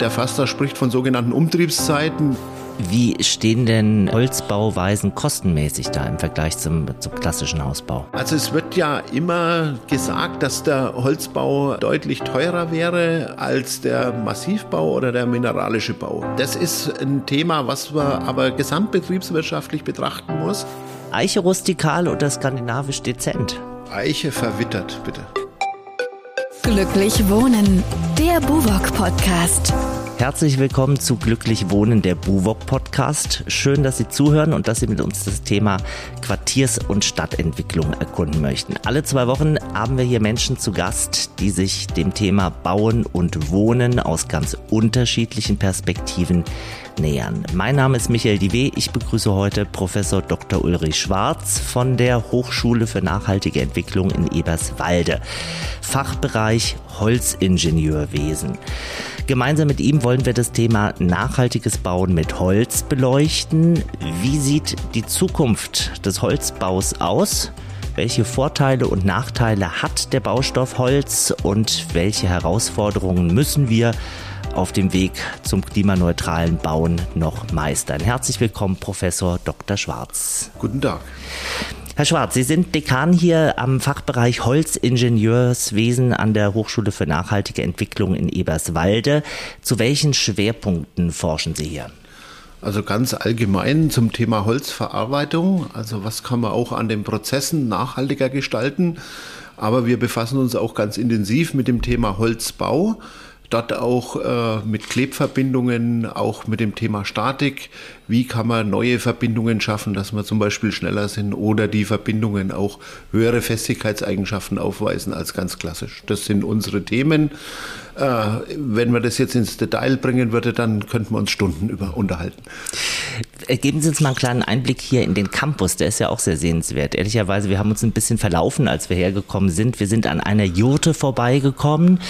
Der Faster spricht von sogenannten Umtriebszeiten. Wie stehen denn Holzbauweisen kostenmäßig da im Vergleich zum, zum, klassischen Hausbau? Also es wird ja immer gesagt, dass der Holzbau deutlich teurer wäre als der Massivbau oder der mineralische Bau. Das ist ein Thema, was man aber gesamtbetriebswirtschaftlich betrachten muss. Eiche rustikal oder skandinavisch dezent? Eiche verwittert, bitte. Glücklich Wohnen, der Buwok Podcast. Herzlich willkommen zu Glücklich Wohnen, der Buwok Podcast. Schön, dass Sie zuhören und dass Sie mit uns das Thema Quartiers- und Stadtentwicklung erkunden möchten. Alle zwei Wochen haben wir hier Menschen zu Gast, die sich dem Thema Bauen und Wohnen aus ganz unterschiedlichen Perspektiven nähern. Mein Name ist Michael Diwe. Ich begrüße heute Professor Dr. Ulrich Schwarz von der Hochschule für nachhaltige Entwicklung in Eberswalde. Fachbereich Holzingenieurwesen. Gemeinsam mit ihm wollen wir das Thema nachhaltiges Bauen mit Holz beleuchten. Wie sieht die Zukunft des Holzbaus aus? Welche Vorteile und Nachteile hat der Baustoff Holz und welche Herausforderungen müssen wir auf dem Weg zum klimaneutralen Bauen noch meistern? Herzlich willkommen, Professor Dr. Schwarz. Guten Tag. Herr Schwarz, Sie sind Dekan hier am Fachbereich Holzingenieurswesen an der Hochschule für nachhaltige Entwicklung in Eberswalde. Zu welchen Schwerpunkten forschen Sie hier? Also ganz allgemein zum Thema Holzverarbeitung. Also was kann man auch an den Prozessen nachhaltiger gestalten? Aber wir befassen uns auch ganz intensiv mit dem Thema Holzbau dort auch äh, mit Klebverbindungen, auch mit dem Thema Statik. Wie kann man neue Verbindungen schaffen, dass wir zum Beispiel schneller sind oder die Verbindungen auch höhere Festigkeitseigenschaften aufweisen als ganz klassisch. Das sind unsere Themen. Äh, wenn man das jetzt ins Detail bringen würde, dann könnten wir uns Stunden über unterhalten. Äh, geben Sie uns mal einen kleinen Einblick hier in den Campus. Der ist ja auch sehr sehenswert. Ehrlicherweise, wir haben uns ein bisschen verlaufen, als wir hergekommen sind. Wir sind an einer Jurte vorbeigekommen,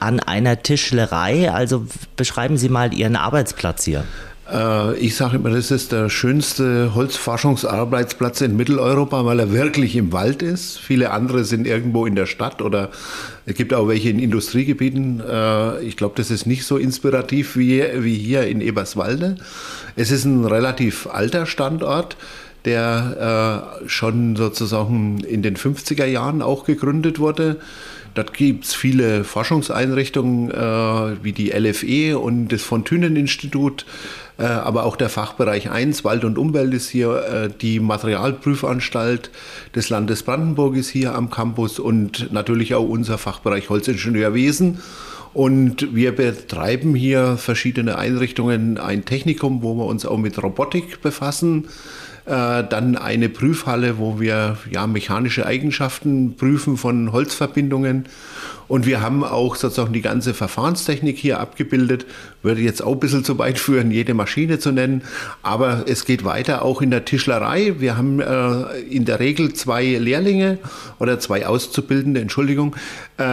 an einer Tischlerei. Also beschreiben Sie mal Ihren Arbeitsplatz hier. Äh, ich sage immer, das ist der schönste Holzforschungsarbeitsplatz in Mitteleuropa, weil er wirklich im Wald ist. Viele andere sind irgendwo in der Stadt oder es gibt auch welche in Industriegebieten. Äh, ich glaube, das ist nicht so inspirativ wie, hier in Eberswalde. Es ist ein relativ alter Standort der äh, schon sozusagen in den 50er Jahren auch gegründet wurde. Dort gibt es viele Forschungseinrichtungen äh, wie die LFE und das äh, aber auch der Fachbereich 1, Wald und Umwelt ist hier, äh, die Materialprüfanstalt des Landes Brandenburg ist hier am Campus und natürlich auch unser Fachbereich Holzingenieurwesen. Und wir betreiben hier verschiedene Einrichtungen, ein Technikum, wo wir uns auch mit Robotik befassen. Äh, dann eine Prüfhalle, wo wir ja, mechanische Eigenschaften prüfen von Holzverbindungen. Und wir haben auch sozusagen die ganze Verfahrenstechnik hier abgebildet. Würde jetzt auch ein bisschen zu weit führen, jede Maschine zu nennen. Aber es geht weiter auch in der Tischlerei. Wir haben äh, in der Regel zwei Lehrlinge oder zwei Auszubildende, Entschuldigung, äh,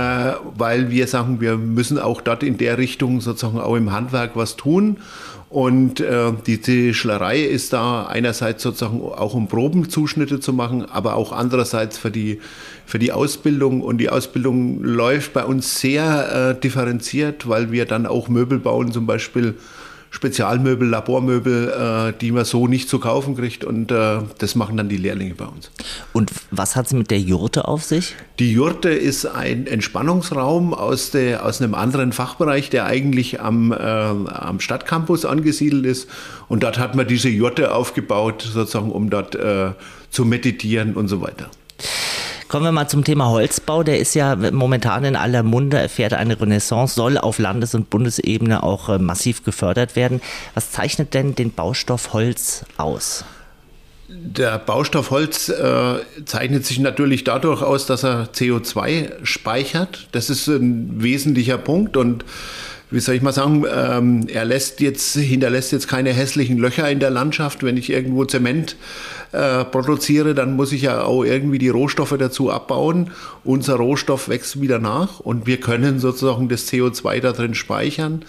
weil wir sagen, wir müssen auch dort in der Richtung sozusagen auch im Handwerk was tun. Und äh, die Tischlerei ist da einerseits sozusagen auch um Probenzuschnitte zu machen, aber auch andererseits für die, für die Ausbildung. Und die Ausbildung läuft bei uns sehr äh, differenziert, weil wir dann auch Möbel bauen, zum Beispiel Spezialmöbel, Labormöbel, äh, die man so nicht zu kaufen kriegt. Und äh, das machen dann die Lehrlinge bei uns. Und was hat es mit der Jurte auf sich? Die Jurte ist ein Entspannungsraum aus, der, aus einem anderen Fachbereich, der eigentlich am, äh, am Stadtcampus angesiedelt ist. Und dort hat man diese Jurte aufgebaut, sozusagen, um dort äh, zu meditieren und so weiter. Kommen wir mal zum Thema Holzbau. Der ist ja momentan in aller Munde, erfährt eine Renaissance, soll auf Landes- und Bundesebene auch äh, massiv gefördert werden. Was zeichnet denn den Baustoff Holz aus? Der Baustoff Holz äh, zeichnet sich natürlich dadurch aus, dass er CO2 speichert. Das ist ein wesentlicher Punkt und wie soll ich mal sagen, ähm, er lässt jetzt, hinterlässt jetzt keine hässlichen Löcher in der Landschaft. Wenn ich irgendwo Zement äh, produziere, dann muss ich ja auch irgendwie die Rohstoffe dazu abbauen. Unser Rohstoff wächst wieder nach und wir können sozusagen das CO2 da drin speichern.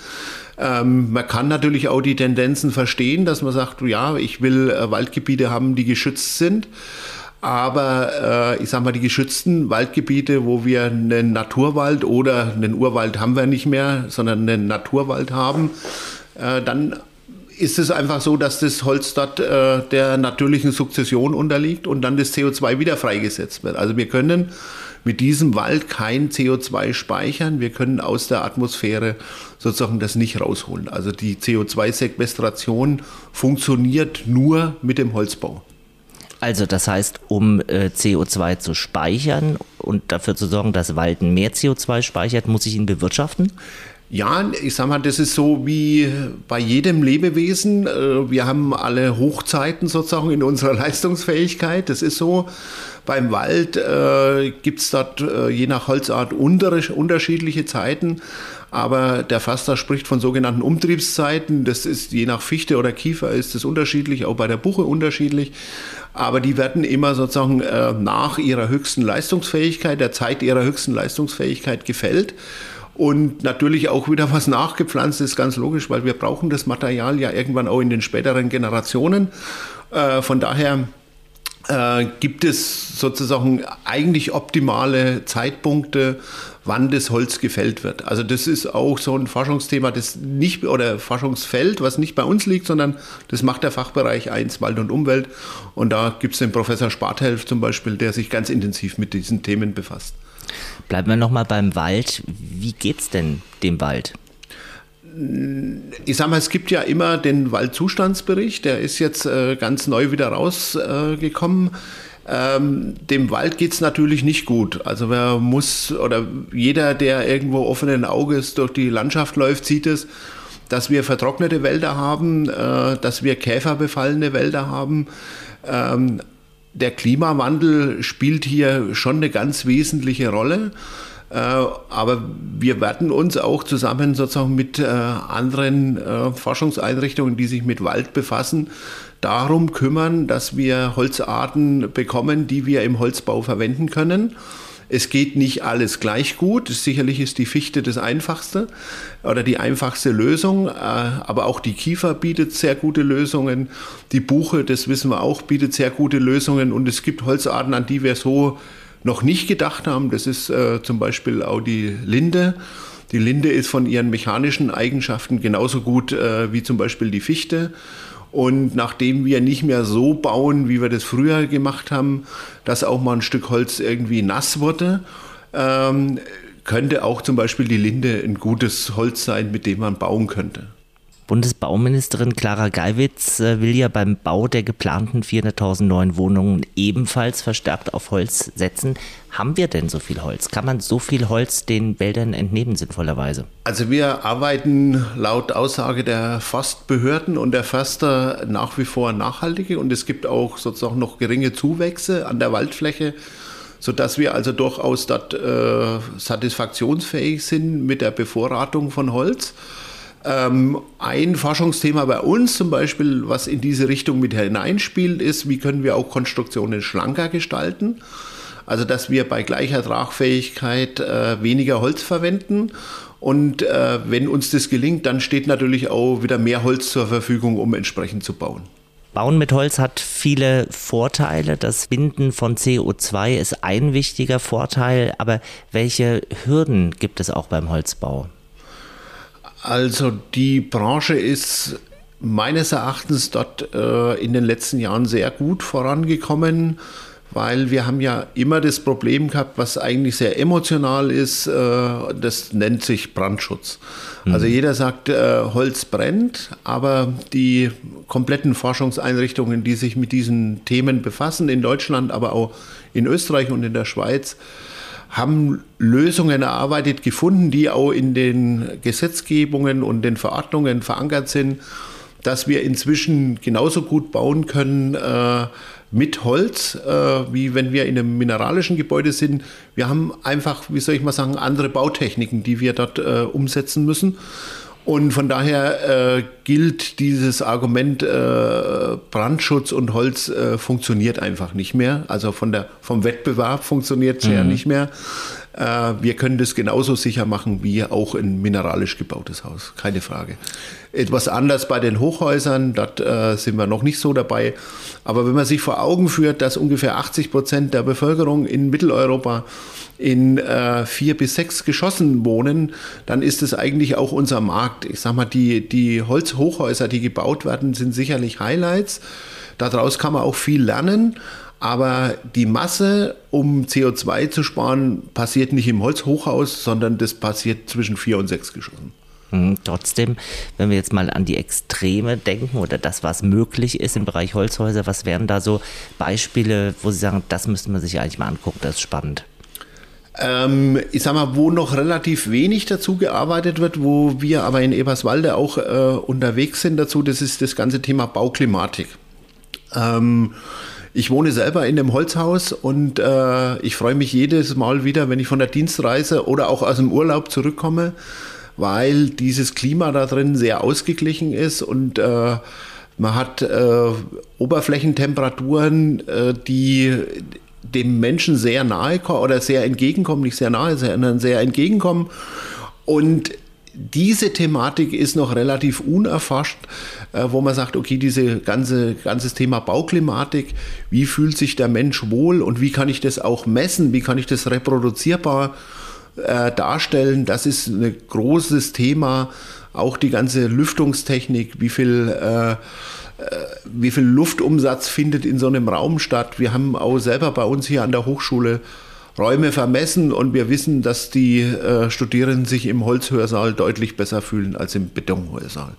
Ähm, man kann natürlich auch die Tendenzen verstehen, dass man sagt, ja, ich will äh, Waldgebiete haben, die geschützt sind. Aber äh, ich sag mal, die geschützten Waldgebiete, wo wir einen Naturwald oder einen Urwald haben wir nicht mehr, sondern einen Naturwald haben, äh, dann ist es einfach so, dass das Holz dort äh, der natürlichen Sukzession unterliegt und dann das CO2 wieder freigesetzt wird. Also wir können mit diesem Wald kein CO2 speichern. Wir können aus der Atmosphäre sozusagen das nicht rausholen. Also die CO2-Sequestration funktioniert nur mit dem Holzbau. Also das heißt, um äh, CO2 zu speichern und dafür zu sorgen, dass Wald mehr CO2 speichert, muss ich ihn bewirtschaften? Ja, ich sag mal, das ist so wie bei jedem Lebewesen. Äh, wir haben alle Hochzeiten sozusagen in unserer Leistungsfähigkeit. Das ist so. Beim Wald äh, gibt es dort äh, je nach Holzart unterschiedliche Zeiten. Aber der Faster spricht von sogenannten Umtriebszeiten. Das ist je nach Fichte oder Kiefer ist es unterschiedlich, auch bei der Buche unterschiedlich. Aber die werden immer sozusagen äh, nach ihrer höchsten Leistungsfähigkeit, der Zeit ihrer höchsten Leistungsfähigkeit gefällt. Und natürlich auch wieder was nachgepflanzt ist ganz logisch, weil wir brauchen das Material ja irgendwann auch in den späteren Generationen. Äh, von daher äh, gibt es sozusagen eigentlich optimale Zeitpunkte, wann das Holz gefällt wird. Also das ist auch so ein Forschungsthema, das nicht oder Forschungsfeld, was nicht bei uns liegt, sondern das macht der Fachbereich 1 Wald und Umwelt. Und da gibt es den Professor Sparthelf zum Beispiel, der sich ganz intensiv mit diesen Themen befasst. Bleiben wir nochmal beim Wald. Wie geht's denn dem Wald? Ich sag mal, es gibt ja immer den Waldzustandsbericht, der ist jetzt äh, ganz neu wieder rausgekommen. Äh, ähm, dem Wald geht es natürlich nicht gut. Also wer muss, oder jeder, der irgendwo offenen Auges durch die Landschaft läuft, sieht es, dass wir vertrocknete Wälder haben, äh, dass wir käferbefallene Wälder haben. Ähm, der Klimawandel spielt hier schon eine ganz wesentliche Rolle. Äh, aber wir werden uns auch zusammen sozusagen mit äh, anderen äh, Forschungseinrichtungen, die sich mit Wald befassen, darum kümmern, dass wir Holzarten bekommen, die wir im Holzbau verwenden können. Es geht nicht alles gleich gut. Sicherlich ist die Fichte das einfachste oder die einfachste Lösung, aber auch die Kiefer bietet sehr gute Lösungen. Die Buche, das wissen wir auch, bietet sehr gute Lösungen und es gibt Holzarten, an die wir so noch nicht gedacht haben. Das ist äh, zum Beispiel auch die Linde. Die Linde ist von ihren mechanischen Eigenschaften genauso gut äh, wie zum Beispiel die Fichte. Und nachdem wir nicht mehr so bauen, wie wir das früher gemacht haben, dass auch mal ein Stück Holz irgendwie nass wurde, ähm, könnte auch zum Beispiel die Linde ein gutes Holz sein, mit dem man bauen könnte. Bundesbauministerin Clara Geiwitz äh, will ja beim Bau der geplanten 400.000 neuen Wohnungen ebenfalls verstärkt auf Holz setzen. Haben wir denn so viel Holz? Kann man so viel Holz den Wäldern entnehmen, sinnvollerweise? Also wir arbeiten laut Aussage der Forstbehörden und der Förster nach wie vor nachhaltige und es gibt auch sozusagen noch geringe Zuwächse an der Waldfläche sodass wir also durchaus dort äh, satisfaktionsfähig sind mit der Bevorratung von Holz. Ähm, ein Forschungsthema bei uns zum Beispiel, was in diese Richtung mit hineinspielt, ist, wie können wir auch Konstruktionen schlanker gestalten. Also dass wir bei gleicher Tragfähigkeit äh, weniger Holz verwenden. Und äh, wenn uns das gelingt, dann steht natürlich auch wieder mehr Holz zur Verfügung, um entsprechend zu bauen. Bauen mit Holz hat viele Vorteile. Das Binden von CO2 ist ein wichtiger Vorteil. Aber welche Hürden gibt es auch beim Holzbau? Also die Branche ist meines Erachtens dort äh, in den letzten Jahren sehr gut vorangekommen, weil wir haben ja immer das Problem gehabt, was eigentlich sehr emotional ist, äh, das nennt sich Brandschutz. Mhm. Also jeder sagt, äh, Holz brennt, aber die kompletten Forschungseinrichtungen, die sich mit diesen Themen befassen, in Deutschland, aber auch in Österreich und in der Schweiz, haben Lösungen erarbeitet, gefunden, die auch in den Gesetzgebungen und den Verordnungen verankert sind, dass wir inzwischen genauso gut bauen können äh, mit Holz, äh, wie wenn wir in einem mineralischen Gebäude sind. Wir haben einfach, wie soll ich mal sagen, andere Bautechniken, die wir dort äh, umsetzen müssen. Und von daher äh, gilt dieses Argument, äh, Brandschutz und Holz äh, funktioniert einfach nicht mehr. Also von der, vom Wettbewerb funktioniert es mhm. ja nicht mehr. Äh, wir können das genauso sicher machen wie auch ein mineralisch gebautes Haus, keine Frage. Etwas anders bei den Hochhäusern, dort äh, sind wir noch nicht so dabei. Aber wenn man sich vor Augen führt, dass ungefähr 80 Prozent der Bevölkerung in Mitteleuropa in äh, vier bis sechs Geschossen wohnen, dann ist es eigentlich auch unser Markt. Ich sag mal, die, die Holzhochhäuser, die gebaut werden, sind sicherlich Highlights. Daraus kann man auch viel lernen. Aber die Masse, um CO2 zu sparen, passiert nicht im Holzhochhaus, sondern das passiert zwischen vier und sechs Geschossen. Hm, trotzdem, wenn wir jetzt mal an die Extreme denken oder das, was möglich ist im Bereich Holzhäuser, was wären da so Beispiele, wo Sie sagen, das müsste man sich eigentlich mal angucken, das ist spannend? Ähm, ich sag mal, wo noch relativ wenig dazu gearbeitet wird, wo wir aber in Eberswalde auch äh, unterwegs sind dazu, das ist das ganze Thema Bauklimatik. Ähm, ich wohne selber in einem Holzhaus und äh, ich freue mich jedes Mal wieder, wenn ich von der Dienstreise oder auch aus dem Urlaub zurückkomme, weil dieses Klima da drin sehr ausgeglichen ist und äh, man hat äh, Oberflächentemperaturen, äh, die dem Menschen sehr nahe oder sehr entgegenkommen, nicht sehr nahe, sondern sehr entgegenkommen. Und diese Thematik ist noch relativ unerforscht, äh, wo man sagt, okay, diese ganze ganzes Thema Bauklimatik, wie fühlt sich der Mensch wohl und wie kann ich das auch messen, wie kann ich das reproduzierbar äh, darstellen, das ist ein großes Thema. Auch die ganze Lüftungstechnik, wie viel äh, wie viel Luftumsatz findet in so einem Raum statt. Wir haben auch selber bei uns hier an der Hochschule Räume vermessen und wir wissen, dass die äh, Studierenden sich im Holzhörsaal deutlich besser fühlen als im Betonhörsaal.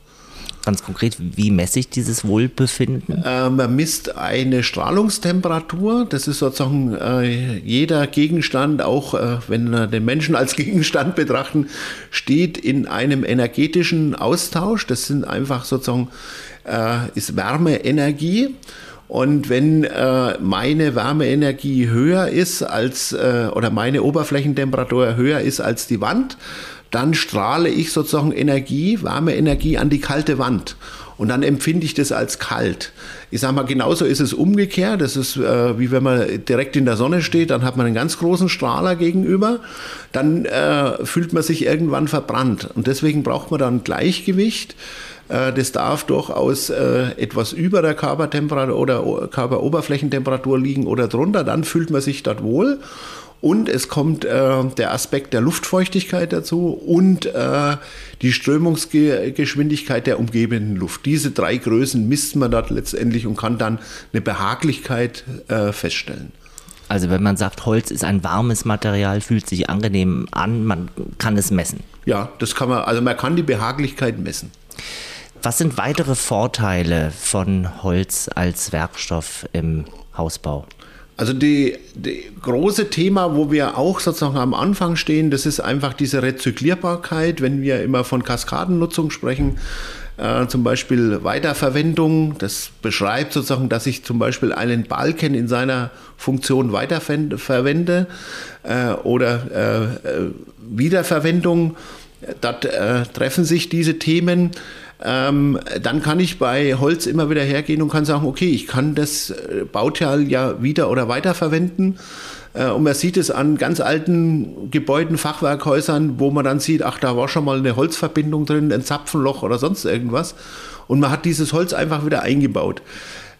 Ganz konkret, wie messe ich dieses Wohlbefinden? Äh, man misst eine Strahlungstemperatur. Das ist sozusagen äh, jeder Gegenstand, auch äh, wenn wir den Menschen als Gegenstand betrachten, steht in einem energetischen Austausch. Das sind einfach sozusagen äh, ist Wärmeenergie. Und wenn äh, meine Wärmeenergie höher ist als, äh, oder meine Oberflächentemperatur höher ist als die Wand, dann strahle ich sozusagen Energie, Wärmeenergie an die kalte Wand. Und dann empfinde ich das als kalt. Ich sage mal, genauso ist es umgekehrt. Das ist äh, wie wenn man direkt in der Sonne steht, dann hat man einen ganz großen Strahler gegenüber. Dann äh, fühlt man sich irgendwann verbrannt. Und deswegen braucht man dann Gleichgewicht. Äh, das darf durchaus äh, etwas über der Körpertemperatur oder Körperoberflächentemperatur liegen oder drunter. Dann fühlt man sich dort wohl. Und es kommt äh, der Aspekt der Luftfeuchtigkeit dazu und äh, die Strömungsgeschwindigkeit der umgebenden Luft. Diese drei Größen misst man dort letztendlich und kann dann eine Behaglichkeit äh, feststellen. Also wenn man sagt, Holz ist ein warmes Material, fühlt sich angenehm an, man kann es messen. Ja, das kann man, also man kann die Behaglichkeit messen. Was sind weitere Vorteile von Holz als Werkstoff im Hausbau? Also die, die, große Thema, wo wir auch sozusagen am Anfang stehen, das ist einfach diese Rezyklierbarkeit, wenn wir immer von Kaskadennutzung sprechen. Äh, zum Beispiel Weiterverwendung, das beschreibt sozusagen, dass ich zum Beispiel einen Balken in seiner Funktion weiterverwende äh, oder äh, äh Wiederverwendung. Dort äh, treffen sich diese Themen ähm, dann kann ich bei Holz immer wieder hergehen und kann sagen, okay, ich kann das äh, Bauteil ja wieder oder weiter verwenden. Äh, und man sieht es an ganz alten Gebäuden, Fachwerkhäusern, wo man dann sieht, ach, da war schon mal eine Holzverbindung drin, ein Zapfenloch oder sonst irgendwas. Und man hat dieses Holz einfach wieder eingebaut.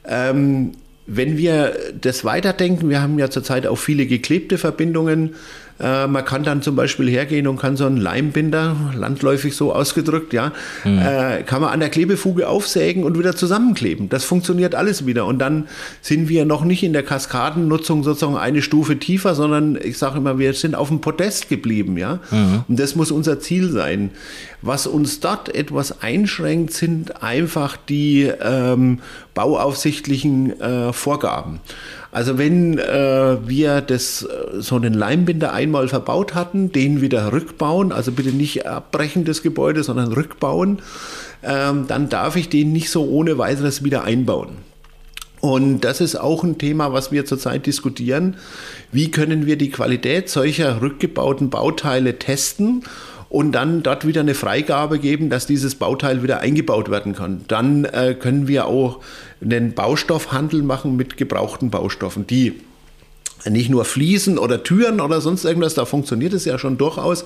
Ähm, wenn wir das weiterdenken, wir haben ja zurzeit auch viele geklebte Verbindungen, äh, man kann dann zum Beispiel hergehen und kann so einen Leimbinder, landläufig so ausgedrückt, ja, mhm. äh, kann man an der Klebefuge aufsägen und wieder zusammenkleben. Das funktioniert alles wieder. Und dann sind wir noch nicht in der Kaskadennutzung sozusagen eine Stufe tiefer, sondern ich sage immer, wir sind auf dem Podest geblieben, ja. Mhm. Und das muss unser Ziel sein. Was uns dort etwas einschränkt, sind einfach die ähm, bauaufsichtlichen äh, Vorgaben. Also wenn äh, wir das, äh, so einen Leimbinder einmal verbaut hatten, den wieder rückbauen, also bitte nicht abbrechen des Gebäudes, sondern rückbauen, ähm, dann darf ich den nicht so ohne weiteres wieder einbauen. Und das ist auch ein Thema, was wir zurzeit diskutieren. Wie können wir die Qualität solcher rückgebauten Bauteile testen und dann dort wieder eine Freigabe geben, dass dieses Bauteil wieder eingebaut werden kann. Dann äh, können wir auch einen Baustoffhandel machen mit gebrauchten Baustoffen, die nicht nur Fliesen oder Türen oder sonst irgendwas, da funktioniert es ja schon durchaus,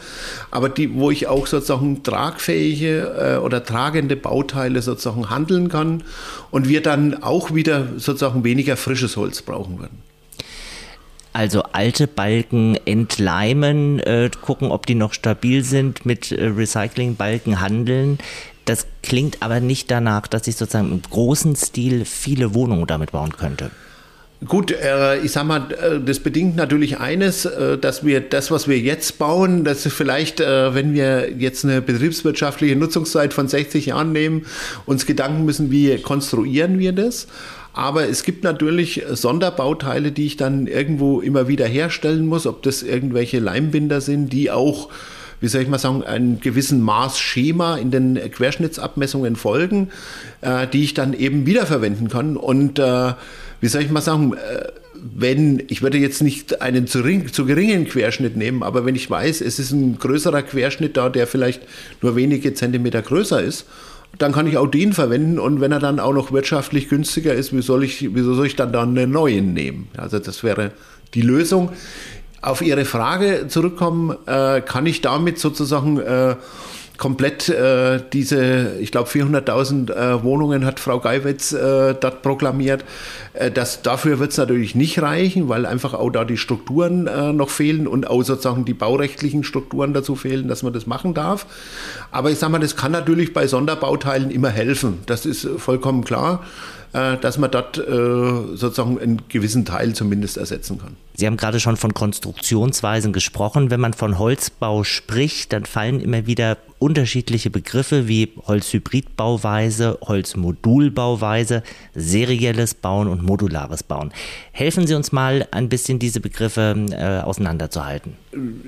aber die, wo ich auch sozusagen tragfähige äh, oder tragende Bauteile sozusagen handeln kann und wir dann auch wieder sozusagen weniger frisches Holz brauchen würden. Also alte Balken entleimen, äh, gucken, ob die noch stabil sind, mit äh, Recyclingbalken handeln. Das klingt aber nicht danach, dass ich sozusagen im großen Stil viele Wohnungen damit bauen könnte. Gut, äh, ich sag mal, äh, das bedingt natürlich eines, äh, dass wir das, was wir jetzt bauen, dass vielleicht, wenn wir jetzt eine betriebswirtschaftliche Nutzungszeit von 60 Jahren nehmen, uns Gedanken müssen, wie konstruieren wir das. Aber es gibt natürlich Sonderbauteile, die ich dann irgendwo immer wieder herstellen muss, ob das irgendwelche Leimbinder sind, die auch wie soll ich mal sagen, einem gewissen Maßschema in den Querschnittsabmessungen folgen, äh, die ich dann eben wiederverwenden kann. Und äh, wie soll ich mal sagen, äh, wenn, ich würde jetzt nicht einen zu, zu, geringen Querschnitt nehmen, aber wenn ich weiß, es ist ein größerer Querschnitt da, der vielleicht nur wenige Zentimeter größer ist, dann kann ich auch den verwenden und wenn er dann auch noch wirtschaftlich günstiger ist, wie soll ich, wieso soll ich dann dann einen neuen nehmen? Also das wäre die Lösung. Auf Ihre Frage zurückkommen, äh, kann ich damit sozusagen äh, komplett äh, diese, ich glaube 400.000 äh, Wohnungen hat Frau Geiwitz äh, dort proklamiert. Äh, das, dafür wird es natürlich nicht reichen, weil einfach auch da die Strukturen äh, noch fehlen und auch sozusagen die baurechtlichen Strukturen dazu fehlen, dass man das machen darf. Aber ich sage mal, das kann natürlich bei Sonderbauteilen immer helfen. Das ist vollkommen klar. Äh, dass man dort äh, sozusagen einen gewissen Teil zumindest ersetzen kann. Sie haben gerade schon von Konstruktionsweisen gesprochen. Wenn man von Holzbau spricht, dann fallen immer wieder unterschiedliche Begriffe wie Holzhybridbauweise, Holzmodulbauweise, serielles Bauen und modulares Bauen. Helfen Sie uns mal ein bisschen diese Begriffe äh, auseinanderzuhalten.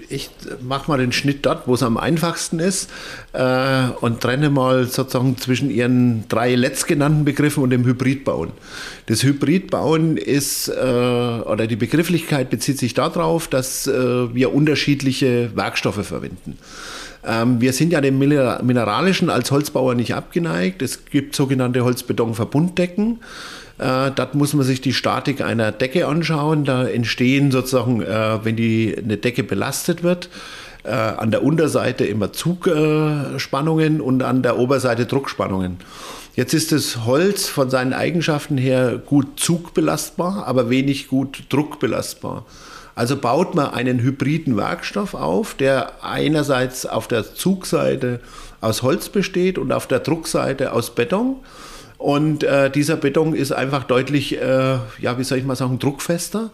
Ich mache mal den Schnitt dort, wo es am einfachsten ist äh, und trenne mal sozusagen zwischen Ihren drei letztgenannten Begriffen und dem Hybridbauen. Das Hybridbauen ist, äh, oder die Begrifflichkeit bezieht sich darauf, dass äh, wir unterschiedliche Werkstoffe verwenden. Ähm, wir sind ja dem Mineralischen als Holzbauer nicht abgeneigt. Es gibt sogenannte Holzbetonverbunddecken. Äh, dort muss man sich die Statik einer Decke anschauen. Da entstehen sozusagen, äh, wenn die, eine Decke belastet wird, äh, an der Unterseite immer Zugspannungen und an der Oberseite Druckspannungen. Jetzt ist das Holz von seinen Eigenschaften her gut zugbelastbar, aber wenig gut druckbelastbar. Also baut man einen hybriden Werkstoff auf, der einerseits auf der Zugseite aus Holz besteht und auf der Druckseite aus Beton. Und äh, dieser Beton ist einfach deutlich, äh, ja, wie soll ich mal sagen, druckfester.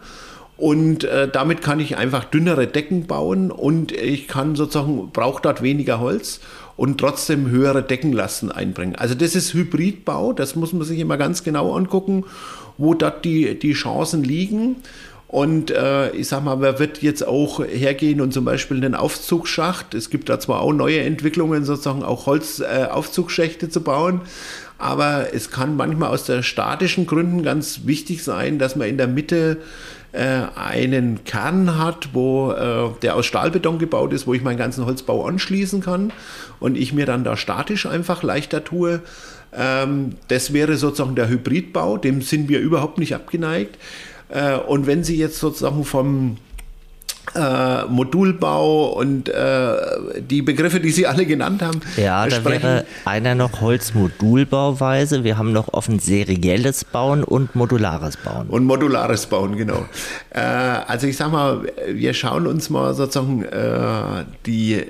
Und äh, damit kann ich einfach dünnere Decken bauen und ich kann sozusagen, brauche dort weniger Holz und trotzdem höhere Deckenlasten einbringen. Also das ist Hybridbau, das muss man sich immer ganz genau angucken, wo dort die, die Chancen liegen. Und äh, ich sag mal, wer wird jetzt auch hergehen und zum Beispiel einen Aufzugsschacht, es gibt da zwar auch neue Entwicklungen, sozusagen auch Holzaufzugschächte äh, zu bauen, aber es kann manchmal aus der statischen Gründen ganz wichtig sein, dass man in der Mitte einen Kern hat, wo äh, der aus Stahlbeton gebaut ist, wo ich meinen ganzen Holzbau anschließen kann und ich mir dann da statisch einfach leichter tue. Ähm, das wäre sozusagen der Hybridbau, dem sind wir überhaupt nicht abgeneigt. Äh, und wenn Sie jetzt sozusagen vom äh, Modulbau und äh, die Begriffe, die Sie alle genannt haben. Ja, da wäre einer noch Holzmodulbauweise. Wir haben noch offen serielles Bauen und modulares Bauen. Und modulares Bauen, genau. Äh, also ich sag mal, wir schauen uns mal sozusagen äh, die, äh,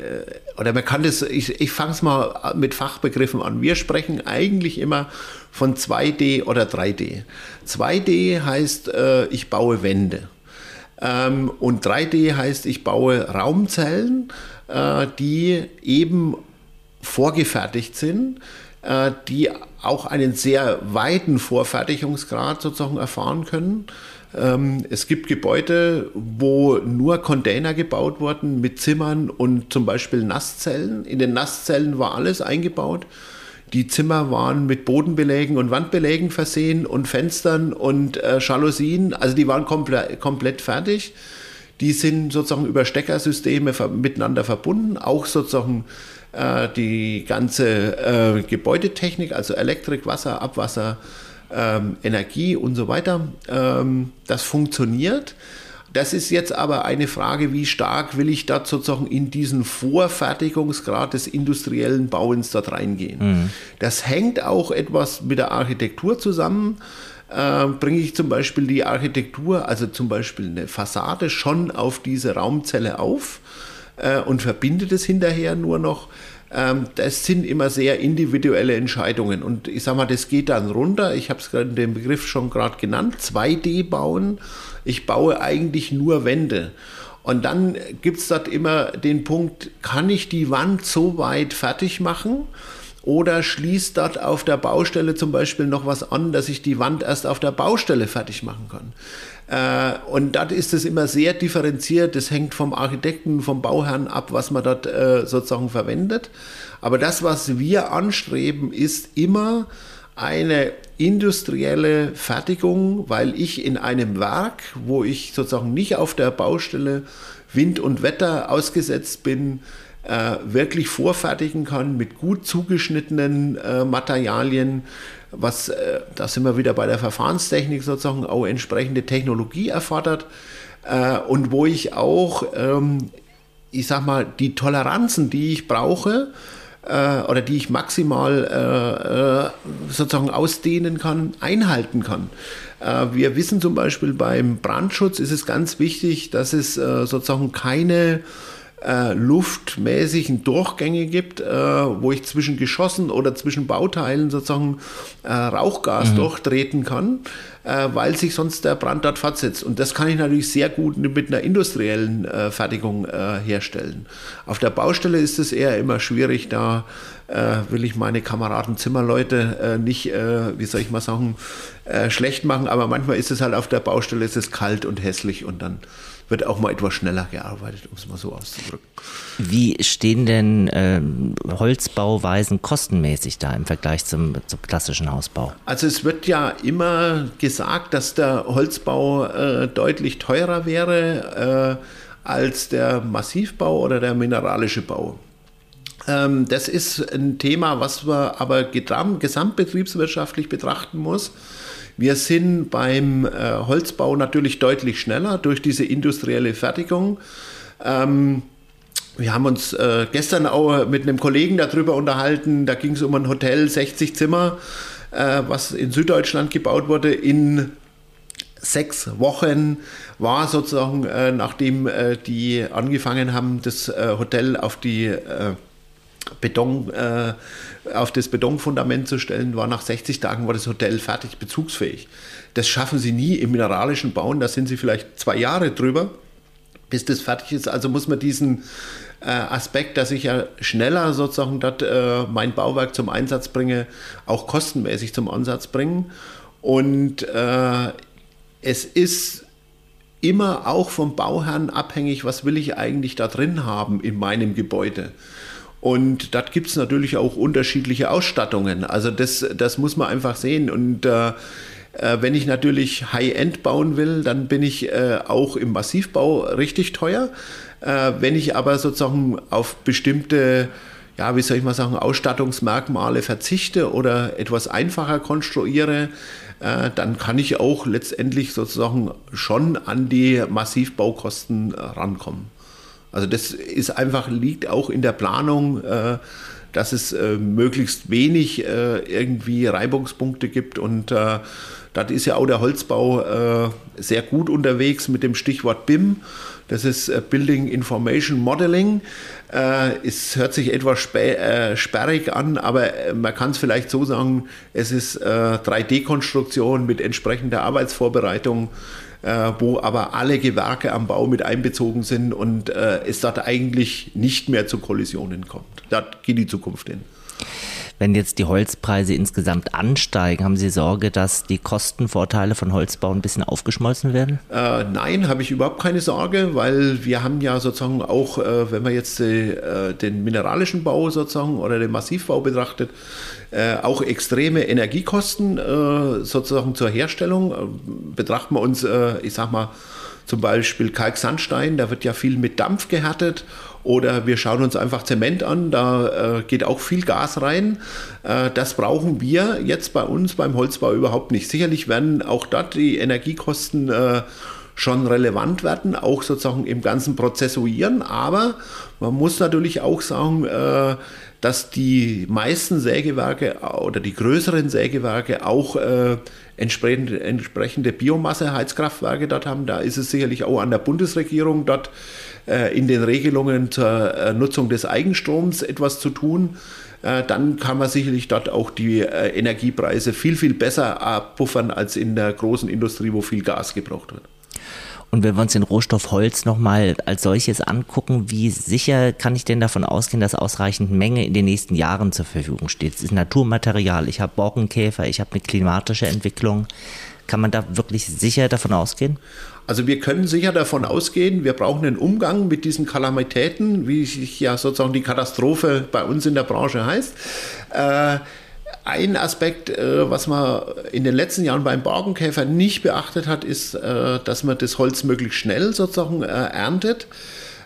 oder man kann das, ich, ich fange es mal mit Fachbegriffen an. Wir sprechen eigentlich immer von 2D oder 3D. 2D heißt, äh, ich baue Wände. Ähm, und 3D heißt, ich baue Raumzellen, äh, die eben vorgefertigt sind, äh, die auch einen sehr weiten Vorfertigungsgrad sozusagen erfahren können. Ähm, es gibt Gebäude, wo nur Container gebaut wurden mit Zimmern und zum Beispiel Nasszellen. In den Nasszellen war alles eingebaut. Die Zimmer waren mit Bodenbelägen und Wandbelägen versehen und Fenstern und äh, Jalousien. Also die waren komple komplett fertig. Die sind sozusagen über Steckersysteme miteinander verbunden. Auch sozusagen äh, die ganze äh, Gebäudetechnik, also Elektrik, Wasser, Abwasser, ähm, Energie und so weiter. Ähm, das funktioniert. Das ist jetzt aber eine Frage, wie stark will ich da sozusagen in diesen Vorfertigungsgrad des industriellen Bauens dort reingehen. Mhm. Das hängt auch etwas mit der Architektur zusammen. Äh, bringe ich zum Beispiel die Architektur, also zum Beispiel eine Fassade, schon auf diese Raumzelle auf äh, und verbinde das hinterher nur noch. Ähm, das sind immer sehr individuelle Entscheidungen. Und ich sage mal, das geht dann runter. Ich habe es gerade den Begriff schon gerade genannt. 2D bauen. Ich baue eigentlich nur Wände. Und dann gibt es dort immer den Punkt, kann ich die Wand so weit fertig machen? Oder schließt dort auf der Baustelle zum Beispiel noch was an, dass ich die Wand erst auf der Baustelle fertig machen kann. Äh, und dort ist es immer sehr differenziert. Das hängt vom Architekten, vom Bauherrn ab, was man dort äh, sozusagen verwendet. Aber das, was wir anstreben, ist immer eine industrielle Fertigung, weil ich in einem Werk, wo ich sozusagen nicht auf der Baustelle Wind und Wetter ausgesetzt bin, äh, wirklich vorfertigen kann mit gut zugeschnittenen äh, Materialien, was, äh, da sind wir wieder bei der Verfahrenstechnik sozusagen, auch entsprechende Technologie erfordert äh, und wo ich auch, ähm, ich sag mal, die Toleranzen, die ich brauche, äh, oder die ich maximal sozusagen ausdehnen kann, einhalten kann. Wir wissen zum Beispiel beim Brandschutz ist es ganz wichtig, dass es sozusagen keine äh, luftmäßigen Durchgänge gibt, äh, wo ich zwischen Geschossen oder zwischen Bauteilen sozusagen äh, Rauchgas mhm. durchtreten kann, äh, weil sich sonst der Brand dort fortsetzt. Und das kann ich natürlich sehr gut mit einer industriellen äh, Fertigung äh, herstellen. Auf der Baustelle ist es eher immer schwierig, da will ich meine Kameraden Zimmerleute nicht, wie soll ich mal sagen, schlecht machen, aber manchmal ist es halt auf der Baustelle, ist es kalt und hässlich und dann wird auch mal etwas schneller gearbeitet, um es mal so auszudrücken. Wie stehen denn ähm, Holzbauweisen kostenmäßig da im Vergleich zum, zum, klassischen Hausbau? Also es wird ja immer gesagt, dass der Holzbau äh, deutlich teurer wäre äh, als der Massivbau oder der mineralische Bau. Ähm, das ist ein Thema, was man aber gesamtbetriebswirtschaftlich betrachten muss. Wir sind beim äh, Holzbau natürlich deutlich schneller durch diese industrielle Fertigung. Ähm, wir haben uns äh, gestern auch mit einem Kollegen darüber unterhalten. Da ging es um ein Hotel, 60 Zimmer, äh, was in Süddeutschland gebaut wurde. In sechs Wochen war sozusagen, äh, nachdem äh, die angefangen haben, das äh, Hotel auf die Beton, äh, auf das Betonfundament zu stellen, war nach 60 Tagen war das Hotel fertig bezugsfähig. Das schaffen sie nie im mineralischen Bauen, da sind sie vielleicht zwei Jahre drüber, bis das fertig ist. Also muss man diesen äh, Aspekt, dass ich ja schneller sozusagen dort äh, mein Bauwerk zum Einsatz bringe, auch kostenmäßig zum Ansatz bringen. Und äh, es ist immer auch vom Bauherrn abhängig, was will ich eigentlich da drin haben in meinem Gebäude. Und da gibt es natürlich auch unterschiedliche Ausstattungen. Also das, das muss man einfach sehen. Und äh, äh, wenn ich natürlich High-End bauen will, dann bin ich äh, auch im Massivbau richtig teuer. Äh, wenn ich aber sozusagen auf bestimmte, ja, wie soll ich mal sagen, Ausstattungsmerkmale verzichte oder etwas einfacher konstruiere, äh, dann kann ich auch letztendlich sozusagen schon an die Massivbaukosten rankommen. Also das ist einfach, liegt auch in der Planung, äh, dass es äh, möglichst wenig äh, irgendwie Reibungspunkte gibt und äh, das ist ja auch der Holzbau äh, sehr gut unterwegs mit dem Stichwort BIM. Das ist äh, Building Information Modeling. es hört sich etwas sperrig an, aber man kann es vielleicht so sagen, es ist 3D-Konstruktion mit entsprechender Arbeitsvorbereitung äh, wo aber alle Gewerke am Bau mit einbezogen sind und äh, es dort eigentlich nicht mehr zu Kollisionen kommt. Da geht die Zukunft hin. Wenn jetzt die Holzpreise insgesamt ansteigen, haben Sie Sorge, dass die Kostenvorteile von Holzbau ein bisschen aufgeschmolzen werden? Äh, nein, habe ich überhaupt keine Sorge, weil wir haben ja sozusagen auch, äh, wenn man jetzt äh, den mineralischen Bau sozusagen oder den Massivbau betrachtet, äh, auch extreme Energiekosten äh, sozusagen zur Herstellung. Äh, betrachten wir uns, ich sag mal, zum Beispiel Kalksandstein, da wird ja viel mit Dampf gehärtet oder wir schauen uns einfach Zement an, da äh, geht auch viel Gas rein. Äh, das brauchen wir jetzt bei uns beim Holzbau überhaupt nicht. Sicherlich werden auch dort die Energiekosten äh, schon relevant werden, auch sozusagen im ganzen Prozessuieren. Aber man muss natürlich auch sagen, äh, dass die meisten Sägewerke oder die größeren Sägewerke auch äh, entsprechende, entsprechende Biomasse-Heizkraftwerke dort haben. Da ist es sicherlich auch an der Bundesregierung dort äh, in den Regelungen zur äh, Nutzung des Eigenstroms etwas zu tun. Äh, dann kann man sicherlich dort auch die Energiepreise viel, viel besser abpuffern als in der großen Industrie, wo viel Gas gebraucht wird. Und wenn wir uns den Rohstoff Holz nochmal als solches angucken, wie sicher kann ich denn davon ausgehen, dass ausreichend Menge in den nächsten Jahren zur Verfügung steht? Es ist Naturmaterial, ich habe Borkenkäfer, ich habe eine klimatische Entwicklung. Kann man da wirklich sicher davon ausgehen? Also wir können sicher davon ausgehen, wir brauchen einen Umgang mit diesen Kalamitäten, wie sich ja sozusagen die Katastrophe bei uns in der Branche heißt. Äh, ein Aspekt, äh, was man in den letzten Jahren beim Borkenkäfer nicht beachtet hat, ist, äh, dass man das Holz möglichst schnell sozusagen äh, erntet.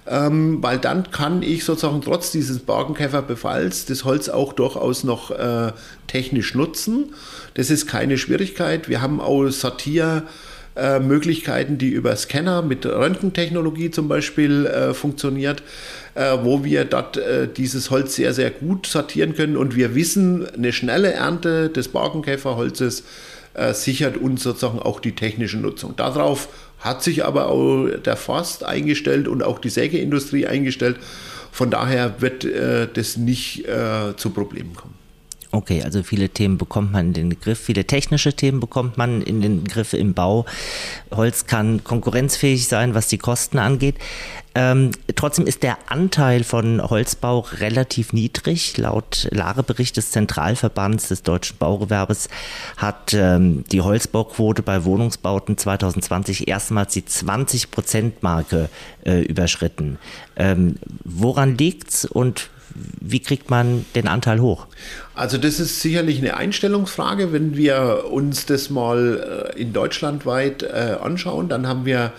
Ähm, weil dann kann ich sozusagen trotz dieses Borkenkäferbefalls das Holz auch durchaus noch äh, technisch nutzen. Das ist keine Schwierigkeit. Wir haben auch Sortier- äh, Möglichkeiten, die über Scanner mit Röntgentechnologie zum Beispiel äh, funktioniert, äh, wo wir dort äh, dieses Holz sehr, sehr gut sortieren können. Und wir wissen, eine schnelle Ernte des Borkenkäferholzes äh, sichert uns sozusagen auch die technische Nutzung. Darauf hat sich aber auch der Forst eingestellt und auch die Sägeindustrie eingestellt. Von daher wird das nicht zu Problemen kommen. Okay, also viele Themen bekommt man in den Griff, viele technische Themen bekommt man in den Griff im Bau. Holz kann konkurrenzfähig sein, was die Kosten angeht. Ähm, trotzdem ist der Anteil von Holzbau relativ niedrig. Laut Lagebericht des Zentralverbands des deutschen Baugewerbes hat ähm, die Holzbauquote bei Wohnungsbauten 2020 erstmals die 20-Prozent-Marke äh, überschritten. Ähm, woran liegt's und wie kriegt man den Anteil hoch? Also das ist sicherlich eine Einstellungsfrage. Wenn wir uns das mal äh, in Deutschland weit äh, anschauen, dann haben wir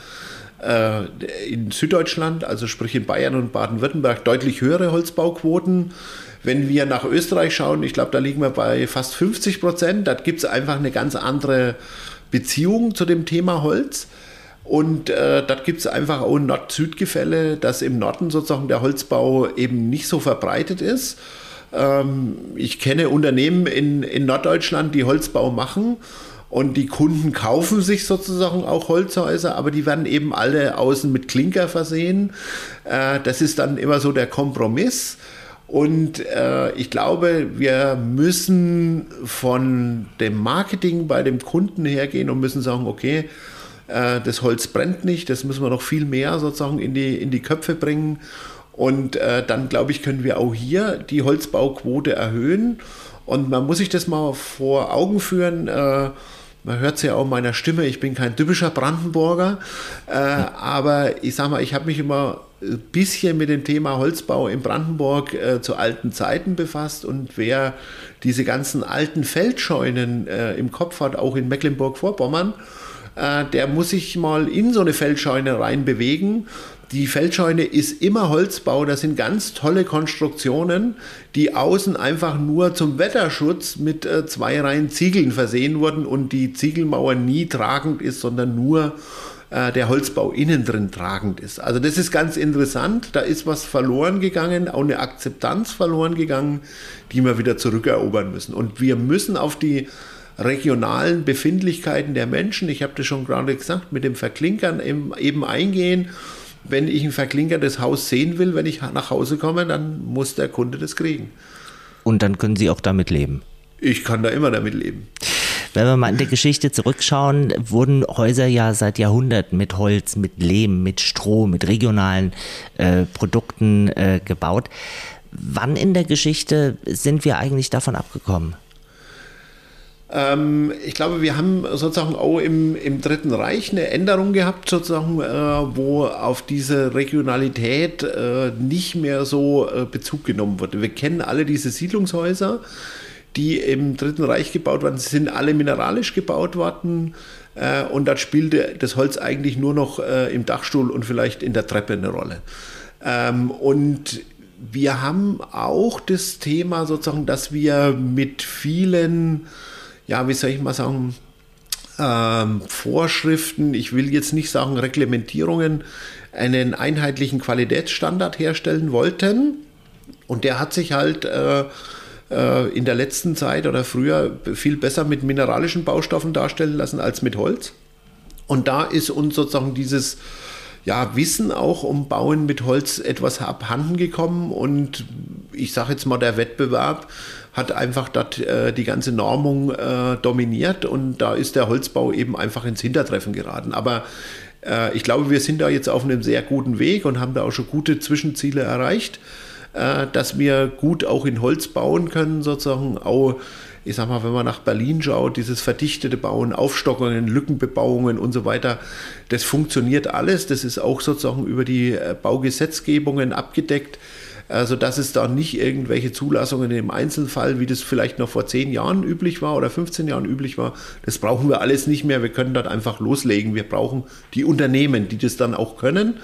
äh, in Süddeutschland, also sprich in Bayern und Baden-Württemberg, deutlich höhere Holzbauquoten. Wenn wir nach Österreich schauen, ich glaube, da liegen wir bei fast 50 Prozent. Da gibt es einfach eine ganz andere Beziehung zu dem Thema Holz. Und äh, dort gibt es einfach auch Nord-Süd-Gefälle, dass im Norden sozusagen der Holzbau eben nicht so verbreitet ist. Ähm, ich kenne Unternehmen in, in Norddeutschland, die Holzbau machen und die Kunden kaufen sich sozusagen auch Holzhäuser, aber die werden eben alle außen mit Klinker versehen. Äh, das ist dann immer so der Kompromiss. Und äh, ich glaube, wir müssen von dem Marketing bei dem Kunden hergehen und müssen sagen, okay, das Holz brennt nicht, das müssen wir noch viel mehr sozusagen in die, in die Köpfe bringen. Und äh, dann, glaube ich, können wir auch hier die Holzbauquote erhöhen. Und man muss sich das mal vor Augen führen. Äh, man hört es ja auch meiner Stimme, ich bin kein typischer Brandenburger, äh, aber ich sage mal, ich habe mich immer ein bisschen mit dem Thema Holzbau in Brandenburg äh, zu alten Zeiten befasst und wer diese ganzen alten Feldscheunen äh, im Kopf hat, auch in Mecklenburg-Vorpommern, äh, der muss sich mal in so eine Feldscheune rein bewegen. Die Feldscheune ist immer Holzbau, das sind ganz tolle Konstruktionen, die außen einfach nur zum Wetterschutz mit äh, zwei Reihen Ziegeln versehen wurden und die Ziegelmauer nie tragend ist, sondern nur äh, der Holzbau innen drin tragend ist. Also das ist ganz interessant, da ist was verloren gegangen, auch eine Akzeptanz verloren gegangen, die wir wieder zurückerobern müssen. Und wir müssen auf die regionalen Befindlichkeiten der Menschen, ich habe das schon gerade gesagt, mit dem Verklinkern eben eingehen. Wenn ich ein verklinkertes Haus sehen will, wenn ich nach Hause komme, dann muss der Kunde das kriegen. Und dann können Sie auch damit leben. Ich kann da immer damit leben. Wenn wir mal in der Geschichte zurückschauen, wurden Häuser ja seit Jahrhunderten mit Holz, mit Lehm, mit Stroh, mit regionalen äh, Produkten äh, gebaut. Wann in der Geschichte sind wir eigentlich davon abgekommen? Ähm, ich glaube, wir haben sozusagen auch im, im Dritten Reich eine Änderung gehabt, sozusagen, äh, wo auf diese Regionalität äh, nicht mehr so äh, Bezug genommen wurde. Wir kennen alle diese Siedlungshäuser, die im Dritten Reich gebaut waren. Sie sind alle mineralisch gebaut worden. Äh, und da spielte das Holz eigentlich nur noch äh, im Dachstuhl und vielleicht in der Treppe eine Rolle. Ähm, und wir haben auch das Thema sozusagen, dass wir mit vielen ja, wie soll ich mal sagen, ähm, Vorschriften, ich will jetzt nicht sagen Reglementierungen, einen einheitlichen Qualitätsstandard herstellen wollten. Und der hat sich halt äh, äh, in der letzten Zeit oder früher viel besser mit mineralischen Baustoffen darstellen lassen als mit Holz. Und da ist uns sozusagen dieses ja, Wissen auch um Bauen mit Holz etwas abhanden gekommen und ich sage jetzt mal, der Wettbewerb hat einfach dort äh, die ganze Normung äh, dominiert und da ist der Holzbau eben einfach ins Hintertreffen geraten. Aber äh, ich glaube, wir sind da jetzt auf einem sehr guten Weg und haben da auch schon gute Zwischenziele erreicht, äh, dass wir gut auch in Holz bauen können, sozusagen auch ich sag mal, wenn man nach Berlin schaut, dieses verdichtete Bauen, Aufstockungen, Lückenbebauungen und so weiter, das funktioniert alles. Das ist auch sozusagen über die äh, Baugesetzgebungen abgedeckt also dass es da nicht irgendwelche Zulassungen im Einzelfall, wie das vielleicht noch vor 10 Jahren üblich war oder 15 Jahren üblich war, das brauchen wir alles nicht mehr. Wir können dort einfach loslegen. Wir brauchen die Unternehmen, die das dann auch können.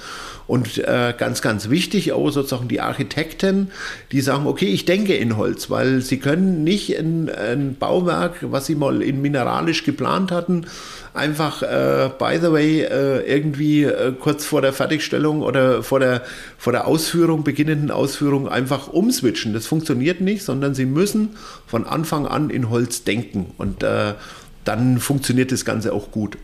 Und äh, ganz, ganz wichtig auch sozusagen die Architekten, die sagen, okay, ich denke in Holz, weil sie können nicht ein, ein Bauwerk, was sie mal in mineralisch geplant hatten, einfach, äh, by the way, äh, irgendwie äh, kurz vor der Fertigstellung oder vor der, vor der Ausführung, beginnenden Ausführung einfach umswitchen. Das funktioniert nicht, sondern sie müssen von Anfang an in Holz denken und äh, dann funktioniert das Ganze auch gut.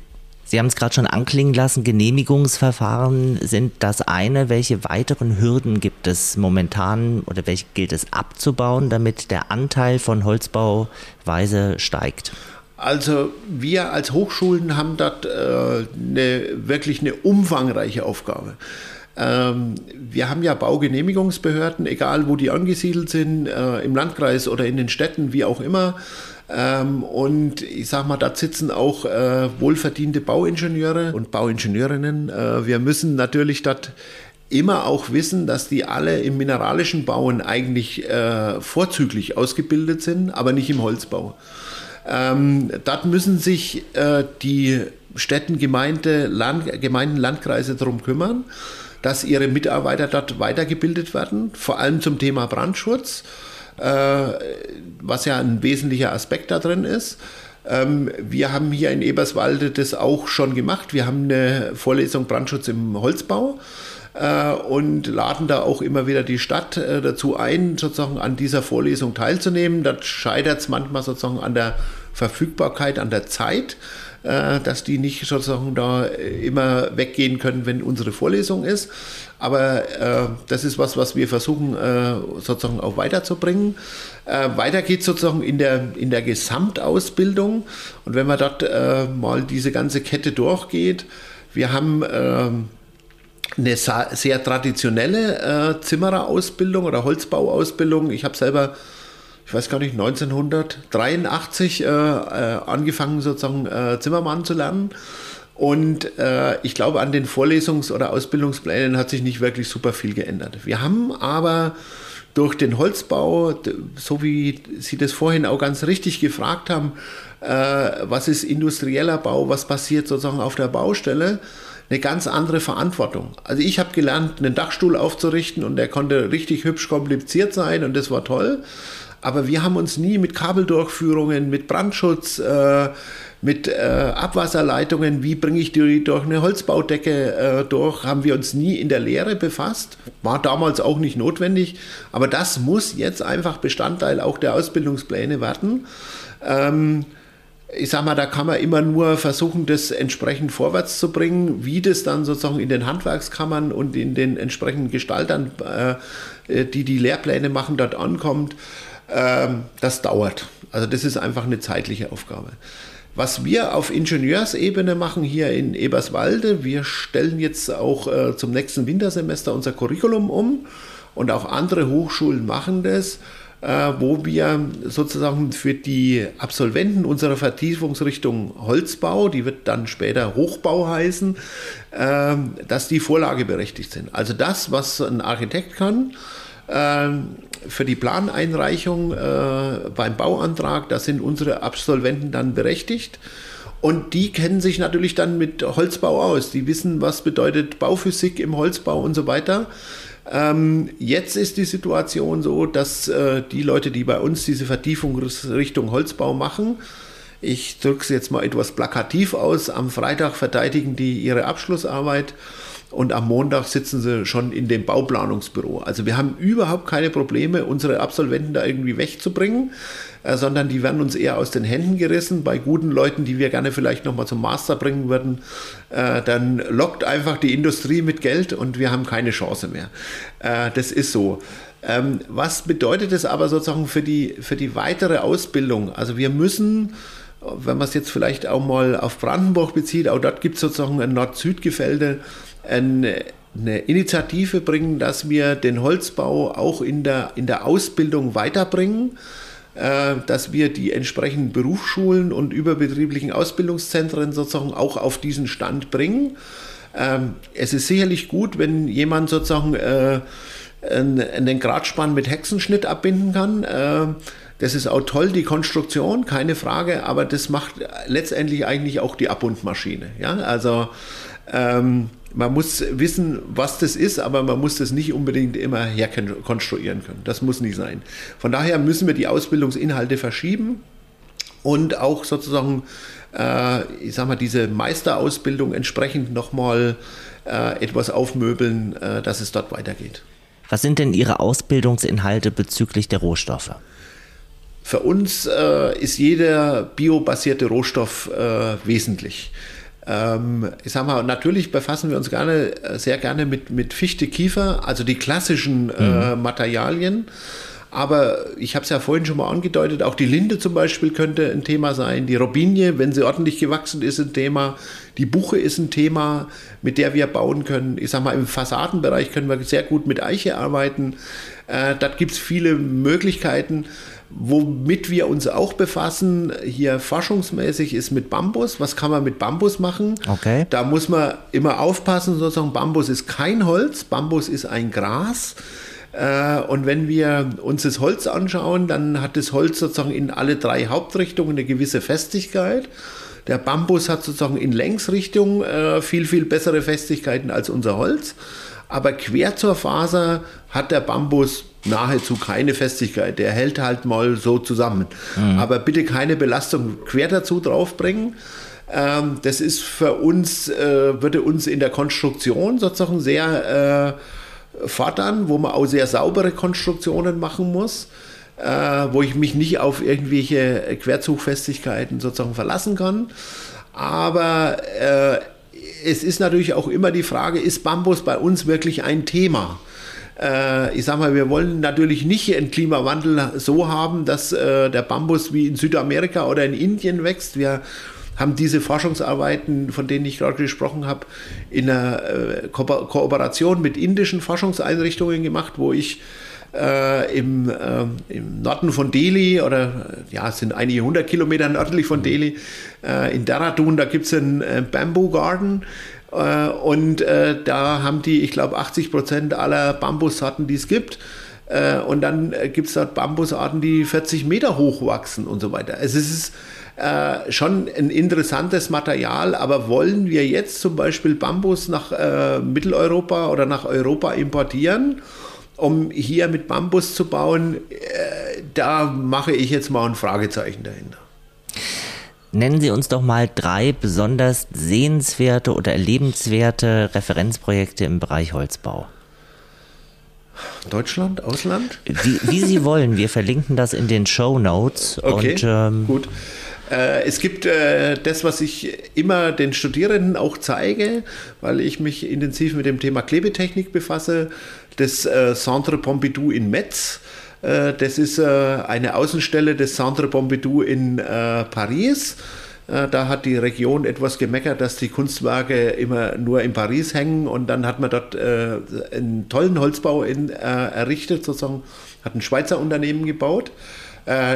Sie haben es gerade schon anklingen lassen, Genehmigungsverfahren sind das eine. Welche weiteren Hürden gibt es momentan oder welche gilt es abzubauen, damit der Anteil von Holzbauweise steigt? Also wir als Hochschulen haben dort äh, eine, wirklich eine umfangreiche Aufgabe. Ähm, wir haben ja Baugenehmigungsbehörden, egal wo die angesiedelt sind, äh, im Landkreis oder in den Städten, wie auch immer. Ähm, und ich sag mal, da sitzen auch äh, wohlverdiente Bauingenieure und Bauingenieurinnen. Äh, wir müssen natürlich dort immer auch wissen, dass die alle im mineralischen Bauen eigentlich äh, vorzüglich ausgebildet sind, aber nicht im Holzbau. Ähm, dort müssen sich äh, die Städten, Gemeinde, Land, Gemeinden, Landkreise darum kümmern, dass ihre Mitarbeiter dort weitergebildet werden, vor allem zum Thema Brandschutz, was ja ein wesentlicher Aspekt da drin ist. Ähm, wir haben hier in Eberswalde das auch schon gemacht. Wir haben eine Vorlesung Brandschutz im Holzbau äh, und laden da auch immer wieder die Stadt äh, dazu ein, sozusagen an dieser Vorlesung teilzunehmen. Da scheitert es manchmal sozusagen an der Verfügbarkeit, an der Zeit, äh, dass die nicht sozusagen da immer weggehen können, wenn unsere Vorlesung ist. Aber äh, das ist was, was wir versuchen äh, sozusagen auch weiterzubringen. Äh, weiter geht sozusagen in der, in der Gesamtausbildung. Und wenn man dort mal diese ganze Kette durchgeht, wir haben ähm, eine sehr traditionelle äh, Zimmererausbildung oder Holzbauausbildung. Ich habe selber, ich weiß gar nicht, 1983 äh, äh, angefangen, sozusagen äh, Zimmermann zu lernen. Und äh, ich glaube, an den Vorlesungs- oder Ausbildungsplänen hat sich nicht wirklich super viel geändert. Wir haben aber durch den Holzbau, so wie Sie das vorhin auch ganz richtig gefragt haben, äh, was ist industrieller Bau, was passiert sozusagen auf der Baustelle, eine ganz andere Verantwortung. Also ich habe gelernt, einen Dachstuhl aufzurichten und der konnte richtig hübsch kompliziert sein und das war toll. Aber wir haben uns nie mit Kabeldurchführungen, mit Brandschutz, äh, mit äh, Abwasserleitungen, wie bringe ich die durch eine Holzbaudecke äh, durch, haben wir uns nie in der Lehre befasst. War damals auch nicht notwendig, aber das muss jetzt einfach Bestandteil auch der Ausbildungspläne werden. Ähm, ich sag mal, da kann man immer nur versuchen, das entsprechend vorwärts zu bringen. Wie das dann sozusagen in den Handwerkskammern und in den entsprechenden Gestaltern, äh, die die Lehrpläne machen, dort ankommt, das dauert. Also das ist einfach eine zeitliche Aufgabe. Was wir auf Ingenieursebene machen hier in Eberswalde, wir stellen jetzt auch äh, zum nächsten Wintersemester unser Curriculum um und auch andere Hochschulen machen das äh, wo wir sozusagen für die Absolventen unserer Vertiefungsrichtung Holzbau, die wird dann später Hochbau heißen, äh, dass die vorlageberechtigt sind. Also das, was ein Architekt kann, für die Planeinreichung äh, beim Bauantrag, da sind unsere Absolventen dann berechtigt. Und die kennen sich natürlich dann mit Holzbau aus. Die wissen, was bedeutet Bauphysik im Holzbau und so weiter. Ähm, jetzt ist die Situation so, dass äh, die Leute, die bei uns diese Vertiefung Richtung Holzbau machen, ich drücke es jetzt mal etwas plakativ aus, am Freitag verteidigen die ihre Abschlussarbeit und am Montag sitzen sie schon in dem Bauplanungsbüro. Also wir haben überhaupt keine Probleme, unsere Absolventen da irgendwie wegzubringen, äh, sondern die werden uns eher aus den Händen gerissen. Bei guten Leuten, die wir gerne vielleicht nochmal zum Master bringen würden, äh, dann lockt einfach die Industrie mit Geld und wir haben keine Chance mehr. Äh, das ist so. Ähm, was bedeutet das aber sozusagen für die, für die weitere Ausbildung? Also wir müssen wenn man es jetzt vielleicht auch mal auf Brandenburg bezieht, auch dort gibt es sozusagen ein Nord-Süd-Gefälle, eine, eine Initiative bringen, dass wir den Holzbau auch in der, in der Ausbildung weiterbringen, äh, dass wir die entsprechenden Berufsschulen und überbetrieblichen Ausbildungszentren sozusagen auch auf diesen Stand bringen. Ähm, es ist sicherlich gut, wenn jemand sozusagen äh, einen Gradspann mit Hexenschnitt abbinden kann. Äh, das ist auch toll, die Konstruktion, keine Frage, aber das macht letztendlich eigentlich auch die Abbundmaschine. Ja? Also ähm, man muss wissen, was das ist, aber man muss das nicht unbedingt immer herkonstruieren können. Das muss nicht sein. Von daher müssen wir die Ausbildungsinhalte verschieben und auch sozusagen, äh, ich sag mal, diese Meisterausbildung entsprechend nochmal äh, etwas aufmöbeln, äh, dass es dort weitergeht. Was sind denn Ihre Ausbildungsinhalte bezüglich der Rohstoffe? Für uns äh, ist jeder biobasierte Rohstoff äh, wesentlich. Ähm, ich sag mal, natürlich befassen wir uns gerne, äh, sehr gerne mit, mit Fichte, Kiefer, also die klassischen äh, mhm. Materialien. Aber ich habe es ja vorhin schon mal angedeutet, auch die Linde zum Beispiel könnte ein Thema sein. Die Robinie, wenn sie ordentlich gewachsen ist, ein Thema. Die Buche ist ein Thema, mit der wir bauen können. Ich sag mal, im Fassadenbereich können wir sehr gut mit Eiche arbeiten. Äh, dort gibt es viele Möglichkeiten. Womit wir uns auch befassen, hier forschungsmäßig, ist mit Bambus. Was kann man mit Bambus machen? Okay. Da muss man immer aufpassen, sozusagen, Bambus ist kein Holz, Bambus ist ein Gras. Äh, und wenn wir uns das Holz anschauen, dann hat das Holz sozusagen in alle drei Hauptrichtungen eine gewisse Festigkeit. Der Bambus hat sozusagen in Längsrichtung äh, viel, viel bessere Festigkeiten als unser Holz. Aber quer zur Faser hat der Bambus nahezu keine Festigkeit. Der hält halt mal so zusammen. Mhm. Aber bitte keine Belastung quer dazu draufbringen. Ähm, das ist für uns, äh, würde uns in der Konstruktion sozusagen sehr äh, fordern, wo man auch sehr saubere Konstruktionen machen muss. Äh, wo ich mich nicht auf irgendwelche Querzugfestigkeiten sozusagen verlassen kann. Aber äh, es ist natürlich auch immer die Frage, ist Bambus bei uns wirklich ein Thema? Äh, ich sag mal, wir wollen natürlich nicht einen Klimawandel so haben, dass äh, der Bambus wie in Südamerika oder in Indien wächst. Wir haben diese Forschungsarbeiten, von denen ich gerade gesprochen habe, in einer äh, Ko Kooperation mit indischen Forschungseinrichtungen gemacht, wo ich äh, im, äh, im, Norden von Delhi oder ja, es sind einige hundert Kilometer nördlich von Delhi, äh, in Dehradun, da gibt es einen Bamboo Garden. Äh, und äh, da haben die, ich glaube, 80 Prozent aller Bambussorten, die es gibt. Äh, und dann gibt es dort Bambusarten, die 40 Meter hoch wachsen und so weiter. Also es ist äh, schon ein interessantes Material, aber wollen wir jetzt zum Beispiel Bambus nach äh, Mitteleuropa oder nach Europa importieren, um hier mit Bambus zu bauen? Äh, da mache ich jetzt mal ein Fragezeichen dahinter. Nennen Sie uns doch mal drei besonders sehenswerte oder erlebenswerte Referenzprojekte im Bereich Holzbau. Deutschland, Ausland? Wie, wie Sie wollen. Wir verlinken das in den Show Notes. Okay, und, ähm, gut. Äh, es gibt äh, das, was ich immer den Studierenden auch zeige, weil ich mich intensiv mit dem Thema Klebetechnik befasse, das äh, Centre Pompidou in Metz. Äh, das ist äh, eine Außenstelle des Centre Pompidou in äh, Paris. Da hat die Region etwas gemeckert, dass die Kunstwerke immer nur in Paris hängen und dann hat man dort einen tollen Holzbau errichtet, sozusagen, hat ein Schweizer Unternehmen gebaut.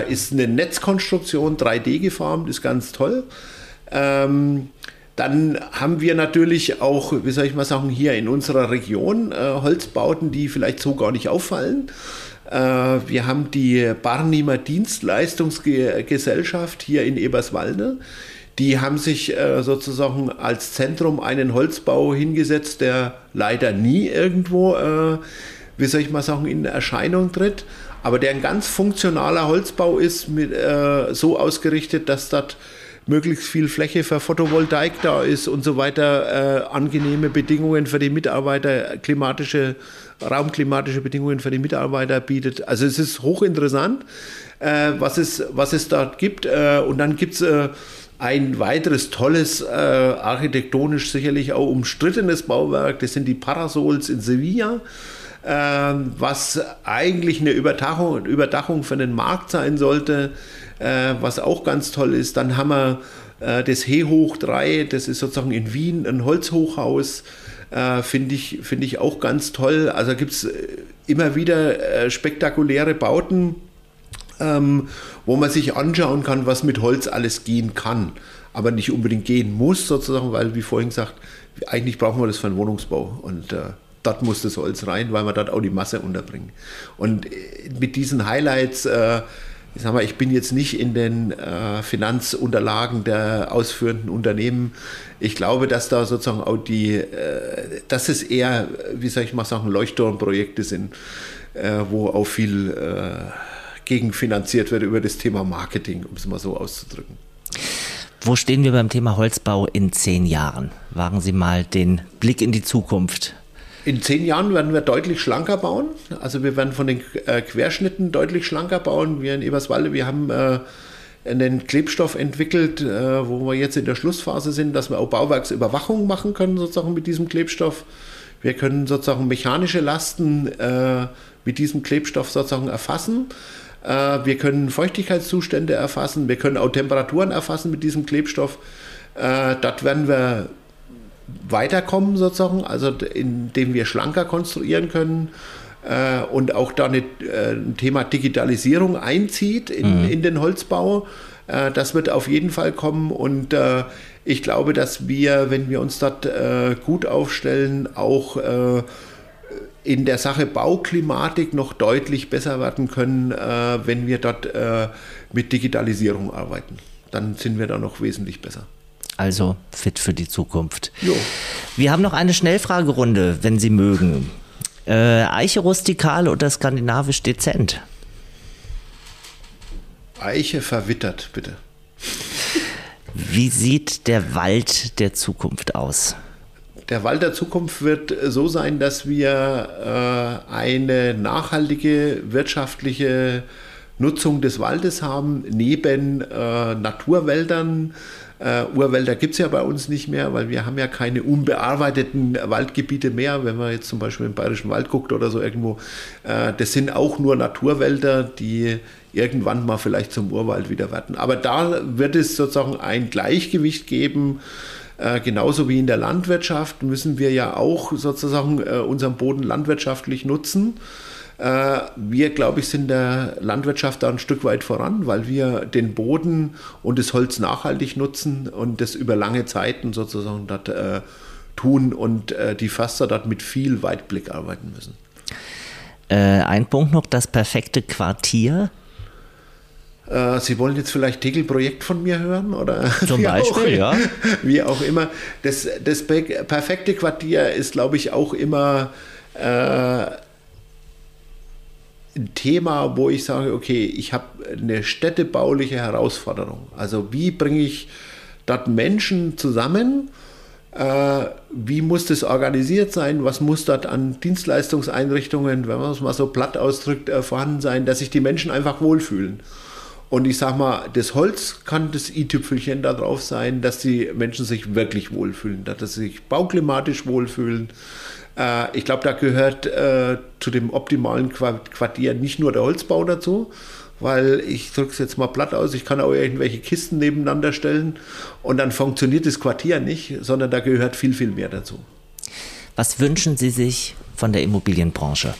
Ist eine Netzkonstruktion, 3D geformt, ist ganz toll. Ähm, dann haben wir natürlich auch, wie soll ich mal sagen, hier in unserer Region Holzbauten, die vielleicht so gar nicht auffallen. Äh, wir haben die Barnimer Dienstleistungsgesellschaft hier in Eberswalde. Die haben sich äh, sozusagen als Zentrum einen Holzbau hingesetzt, der leider nie irgendwo, äh, wie soll ich mal sagen, in Erscheinung tritt. aber der ein ganz funktionaler Holzbau ist, mit, so ausgerichtet, dass dort möglichst viel Fläche für Photovoltaik da ist und so weiter, äh, angenehme Bedingungen für die Mitarbeiter, klimatische, raumklimatische Bedingungen für die Mitarbeiter bietet. Also es ist hochinteressant, äh, was, es, was es dort gibt. Äh, und dann gibt es äh, ein weiteres tolles, äh, architektonisch sicherlich auch umstrittenes Bauwerk, das sind die Parasols in Sevilla, äh, was eigentlich eine Überdachung, Überdachung für den Markt sein sollte, äh, was auch ganz toll ist. Dann haben wir äh, das He hoch 3, das ist sozusagen in Wien ein Holzhochhaus. Äh, Finde ich, find ich auch ganz toll. Also gibt es äh, immer wieder äh, spektakuläre Bauten ähm, wo man sich anschauen kann, was mit Holz alles gehen kann, aber nicht unbedingt gehen muss, sozusagen, weil, wie vorhin gesagt, eigentlich brauchen wir das für einen Wohnungsbau und äh, dort muss das Holz rein, weil wir dort auch die Masse unterbringen. Und mit diesen Highlights, äh, ich sag mal, ich bin jetzt nicht in den äh, Finanzunterlagen der ausführenden Unternehmen. Ich glaube, dass da sozusagen auch die, äh, dass es eher, wie soll ich mal sagen, Leuchtturmprojekte sind, äh, wo auch viel äh, gegenfinanziert wird über das Thema Marketing, um es mal so auszudrücken. Wo stehen wir beim Thema Holzbau in zehn Jahren? Wagen Sie mal den Blick in die Zukunft. In zehn Jahren werden wir deutlich schlanker bauen. Also wir werden von den äh, Querschnitten deutlich schlanker bauen. Wir in Eberswalde, wir haben äh, einen Klebstoff entwickelt, äh, wo wir jetzt in der Schlussphase sind, dass wir auch Bauwerksüberwachung machen können, sozusagen mit diesem Klebstoff. Wir können sozusagen mechanische Lasten mit diesem Klebstoff sozusagen erfassen. Wir können Feuchtigkeitszustände erfassen, wir können auch Temperaturen erfassen mit diesem Klebstoff. Dort werden wir weiterkommen sozusagen, also indem wir schlanker konstruieren können äh, und auch da eine, ein Thema Digitalisierung einzieht in, mhm. in den Holzbau. das wird auf jeden Fall kommen und ich glaube, dass wir, wenn wir uns dort gut aufstellen, auch in der Sache Bauklimatik noch deutlich besser werden können, äh, wenn wir dort äh, mit Digitalisierung arbeiten. Dann sind wir da noch wesentlich besser. Also fit für die Zukunft. Jo. Wir haben noch eine Schnellfragerunde, wenn Sie mögen. Äh, Eiche rustikal oder skandinavisch dezent? Eiche verwittert, bitte. Wie sieht der Wald der Zukunft aus? Der Wald der Zukunft wird so sein, dass wir äh, eine nachhaltige wirtschaftliche Nutzung des Waldes haben, neben äh, Naturwäldern. Äh, Urwälder gibt es ja bei uns nicht mehr, weil wir haben ja keine unbearbeiteten Waldgebiete mehr. Wenn man jetzt zum Beispiel im Bayerischen Wald guckt oder so irgendwo, äh, das sind auch nur Naturwälder, die irgendwann mal vielleicht zum Urwald wieder werden. Aber da wird es sozusagen ein Gleichgewicht geben äh, genauso wie in der Landwirtschaft müssen wir ja auch sozusagen äh, unseren Boden landwirtschaftlich nutzen. Äh, wir, glaube ich, sind der Landwirtschaft da ein Stück weit voran, weil wir den Boden und das Holz nachhaltig nutzen und das über lange Zeiten sozusagen dort äh, tun und äh, die Förster dort mit viel Weitblick arbeiten müssen. Äh, ein Punkt noch, das perfekte Quartier Sie wollen jetzt vielleicht Tegel-Projekt von mir hören oder zum Beispiel, auch, ja. Wie auch immer. Das, das perfekte Quartier ist, glaube ich, auch immer äh, ein Thema, wo ich sage, okay, ich habe eine städtebauliche Herausforderung. Also wie bringe ich dort Menschen zusammen? Äh, wie muss das organisiert sein? Was muss dort an Dienstleistungseinrichtungen, wenn man es mal so platt ausdrückt, äh, vorhanden sein, dass sich die Menschen einfach wohlfühlen? Und ich sag mal, das Holz kann das i-Tüpfelchen da drauf sein, dass die Menschen sich wirklich wohlfühlen, dass sie sich bauklimatisch wohlfühlen. Äh, ich glaube, da gehört äh, zu dem optimalen Quartier nicht nur der Holzbau dazu, weil ich drücke es jetzt mal platt aus, ich kann auch irgendwelche Kisten nebeneinander stellen und dann funktioniert das Quartier nicht, sondern da gehört viel, viel mehr dazu. Was wünschen Sie sich von der Immobilienbranche?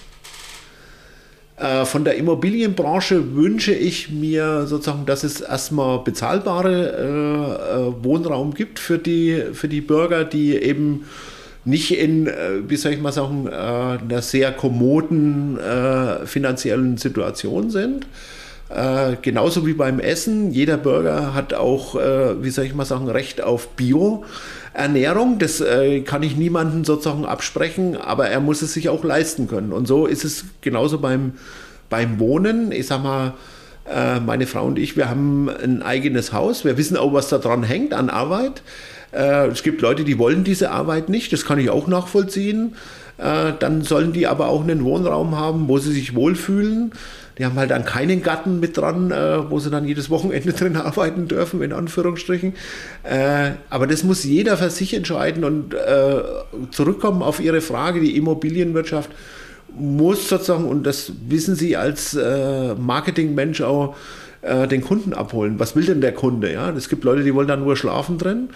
Äh, von der Immobilienbranche wünsche ich mir sozusagen, dass es erstmal bezahlbare äh, äh, Wohnraum gibt für die, für die Bürger, die eben nicht in, äh, wie soll ich mal sagen, äh, einer sehr kommoden äh, finanziellen Situation sind. genauso wie beim Essen. Jeder Bürger hat auch, wie soll ich mal sagen, Recht auf Bio. Ernährung, das kann ich niemandem sozusagen absprechen, aber er muss es sich auch leisten können. Und so ist es genauso beim, beim Wohnen, ich sag mal, meine Frau und ich, wir haben ein eigenes Haus. Wir wissen auch, was da dran hängt an Arbeit. Äh, es gibt Leute, die wollen diese Arbeit nicht. Das kann ich auch nachvollziehen. Äh, dann sollen die aber auch einen Wohnraum haben, wo sie sich wohlfühlen. Die haben halt dann keinen Garten mit dran, wo sie dann jedes Wochenende drin arbeiten dürfen, in Anführungsstrichen. aber das muss jeder für sich entscheiden und zurückkommen auf Ihre Frage, die Immobilienwirtschaft muss sozusagen, und das wissen Sie als äh, Marketingmensch auch, äh, den Kunden abholen. Was will denn der Kunde? Ja, es gibt Leute, die wollen da nur schlafen drin.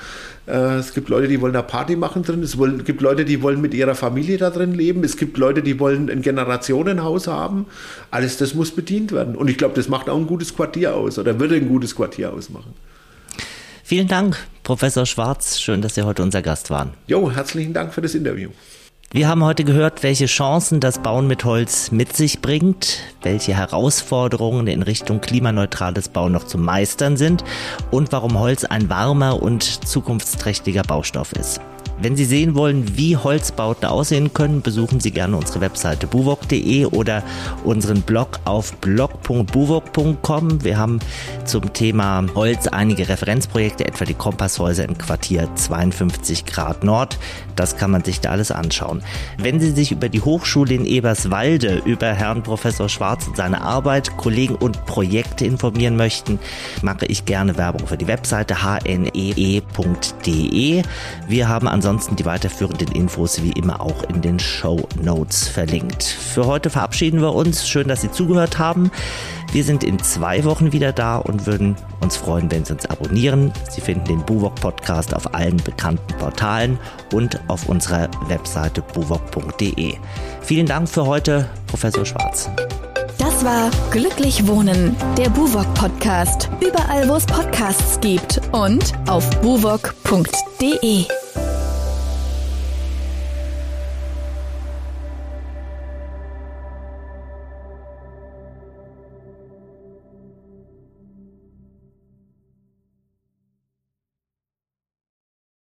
Äh, es gibt Leute, die wollen da Party machen drin. Es gibt Leute, die wollen mit ihrer Familie da drin leben. Es gibt Leute, die wollen ein Generationenhaus haben. Alles das muss bedient werden. Und ich glaube, das macht auch ein gutes Quartier aus oder würde ein gutes Quartier ausmachen. Vielen Dank, Professor Schwarz. Schön, dass Sie heute unser Gast waren. Jo, herzlichen Dank für das Interview. Wir haben heute gehört, welche Chancen das Bauen mit Holz mit sich bringt, welche Herausforderungen in Richtung klimaneutrales Bauen noch zu meistern sind und warum Holz ein warmer und zukunftsträchtiger Baustoff ist. Wenn Sie sehen wollen, wie Holzbauten aussehen können, besuchen Sie gerne unsere Webseite buwok.de oder unseren Blog auf blog.buwok.com. Wir haben zum Thema Holz einige Referenzprojekte, etwa die Kompasshäuser im Quartier 52 Grad Nord. Das kann man sich da alles anschauen. Wenn Sie sich über die Hochschule in Eberswalde, über Herrn Professor Schwarz und seine Arbeit, Kollegen und Projekte informieren möchten, mache ich gerne Werbung für die Webseite hnee.de. Wir haben an ansonsten die weiterführenden Infos wie immer auch in den Show Notes verlinkt. Für heute verabschieden wir uns. Schön, dass Sie zugehört haben. Wir sind in zwei Wochen wieder da und würden uns freuen, wenn Sie uns abonnieren. Sie finden den Buwok Podcast auf allen bekannten Portalen und auf unserer Webseite buwok.de. Vielen Dank für heute, Professor Schwarz. Das war Glücklich Wohnen, der Buwok Podcast. Überall, wo es Podcasts gibt und auf buwok.de.